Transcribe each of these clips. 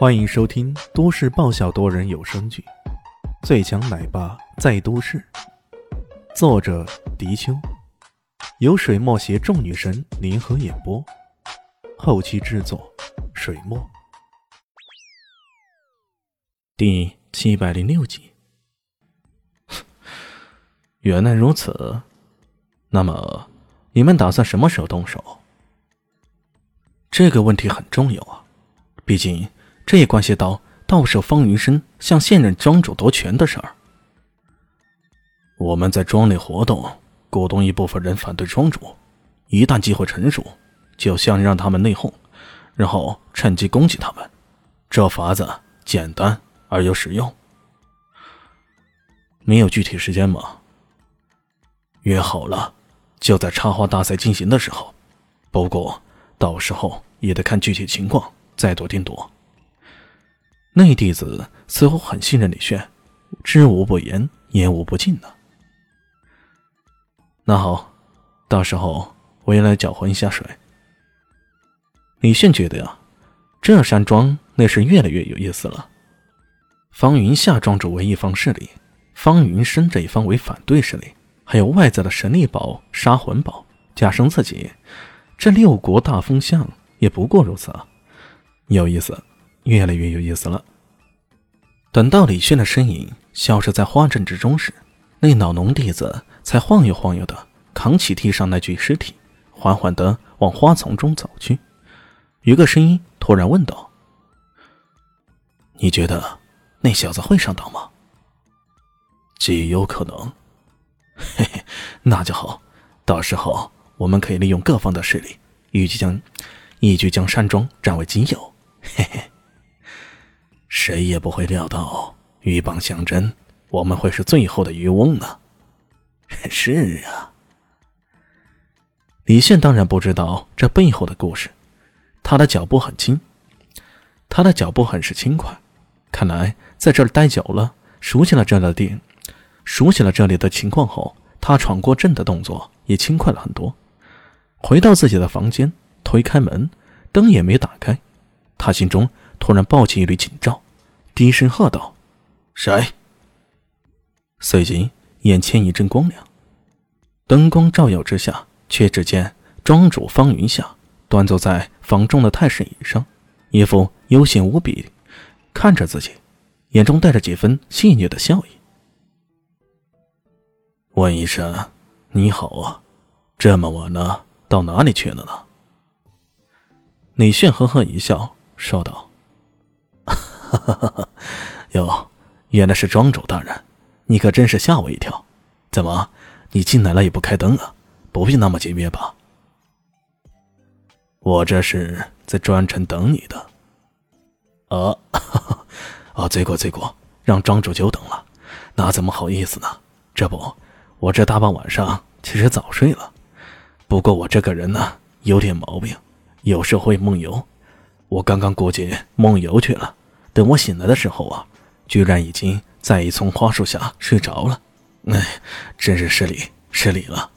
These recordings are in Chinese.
欢迎收听都市爆笑多人有声剧《最强奶爸在都市》，作者：迪秋，由水墨携众女神联合演播，后期制作：水墨。第七百零六集。原来如此，那么你们打算什么时候动手？这个问题很重要啊，毕竟这也关系到到时候方云生向现任庄主夺权的事儿。我们在庄内活动，鼓动一部分人反对庄主，一旦机会成熟，就先让他们内讧，然后趁机攻击他们。这法子简单而又实用。没有具体时间吗？约好了，就在插花大赛进行的时候。不过。到时候也得看具体情况再做定夺。那弟子似乎很信任李炫，知无不言，言无不尽呢。那好，到时候我也来搅浑一下水。李炫觉得呀，这山庄那是越来越有意思了。方云夏庄主为一方势力，方云深这一方为反对势力，还有外在的神力宝、杀魂宝，加上自己。这六国大风向也不过如此啊，有意思，越来越有意思了。等到李轩的身影消失在花阵之中时，那老农弟子才晃悠晃悠的扛起地上那具尸体，缓缓的往花丛中走去。有个声音突然问道：“你觉得那小子会上当吗？”“极有可能。”“嘿嘿，那就好，到时候。”我们可以利用各方的势力，一举将一举将山庄占为己有。嘿嘿，谁也不会料到鹬蚌相争，我们会是最后的渔翁呢。是啊，李现当然不知道这背后的故事。他的脚步很轻，他的脚步很是轻快。看来在这儿待久了，熟悉了这里的地，熟悉了这里的情况后，他闯过阵的动作也轻快了很多。回到自己的房间，推开门，灯也没打开，他心中突然抱起一缕警罩，低声喝道：“谁？”随即眼前一阵光亮，灯光照耀之下，却只见庄主方云下端坐在房中的太师椅上，一副悠闲无比，看着自己，眼中带着几分戏谑的笑意。问一声：“你好啊，这么晚了。”到哪里去了呢？李炫呵呵一笑，说道：“哈哈哈！哟，原来是庄主大人，你可真是吓我一跳。怎么，你进来了也不开灯啊？不必那么节约吧？我这是在专程等你的。啊，啊，罪过罪过，让庄主久等了，那怎么好意思呢？这不，我这大半晚上其实早睡了。”不过我这个人呢，有点毛病，有时会梦游。我刚刚过去梦游去了，等我醒来的时候啊，居然已经在一丛花树下睡着了。哎，真是失礼，失礼了。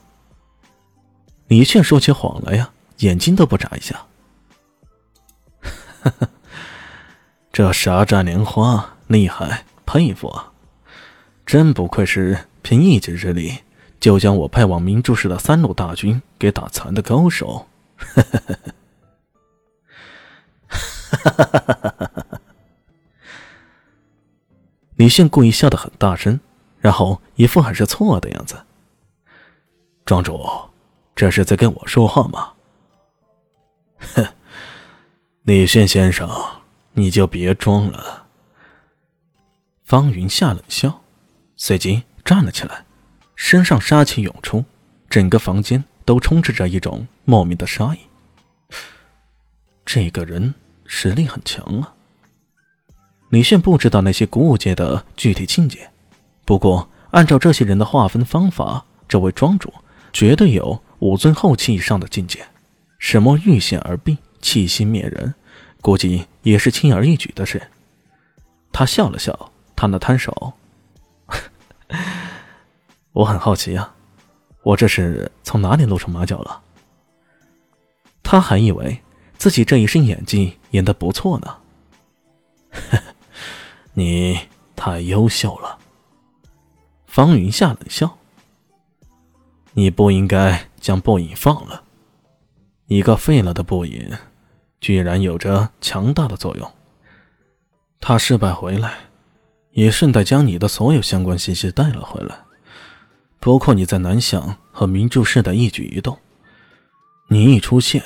李炫说起谎来呀，眼睛都不眨一下。这沙战莲花厉害，佩服啊！真不愧是凭一己之力。就将我派往明珠市的三路大军给打残的高手，哈哈哈哈哈哈李现故意笑得很大声，然后一副很是错愕的样子。庄主，这是在跟我说话吗？哼，李现先生，你就别装了。方云夏冷笑，随即站了起来。身上杀气涌出，整个房间都充斥着一种莫名的杀意。这个人实力很强啊！李炫不知道那些古武界的具体境界，不过按照这些人的划分方法，这位庄主绝对有武尊后期以上的境界。什么遇险而避、气息灭人，估计也是轻而易举的事。他笑了笑，摊了摊手。我很好奇啊，我这是从哪里露出马脚了？他还以为自己这一身演技演得不错呢。你太优秀了。方云夏冷笑：“你不应该将不隐放了。一个废了的不隐，居然有着强大的作用。他失败回来，也顺带将你的所有相关信息带了回来，包括你在南翔和明柱市的一举一动。你一出现，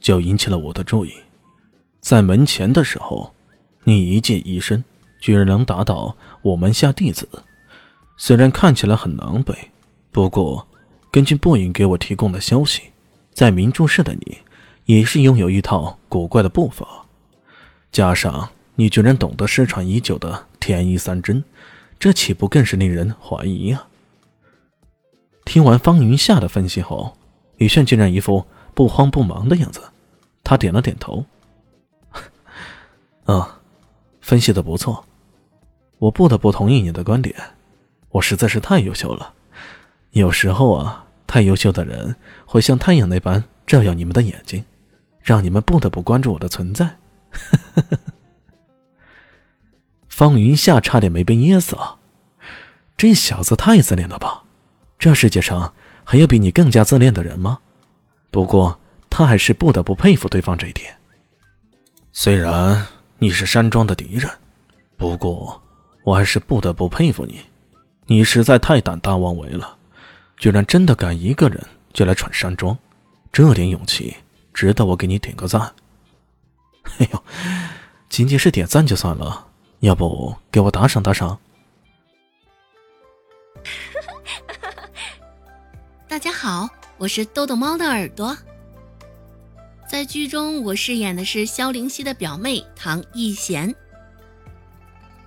就引起了我的注意。在门前的时候，你一技一身，居然能打倒我门下弟子。”虽然看起来很狼狈，不过根据布影给我提供的消息，在明珠市的你也是拥有一套古怪的步伐，加上你居然懂得失传已久的天衣三针，这岂不更是令人怀疑啊？听完方云夏的分析后，李炫竟然一副不慌不忙的样子，他点了点头：“嗯，分析的不错，我不得不同意你的观点。”我实在是太优秀了，有时候啊，太优秀的人会像太阳那般照耀你们的眼睛，让你们不得不关注我的存在。方云夏差点没被噎死了，这小子太自恋了吧？这世界上还有比你更加自恋的人吗？不过他还是不得不佩服对方这一点。虽然你是山庄的敌人，不过我还是不得不佩服你。你实在太胆大妄为了，居然真的敢一个人就来闯山庄，这点勇气值得我给你点个赞。哎呦，仅仅是点赞就算了，要不给我打赏打赏？大家好，我是豆豆猫的耳朵。在剧中，我饰演的是萧灵溪的表妹唐艺贤。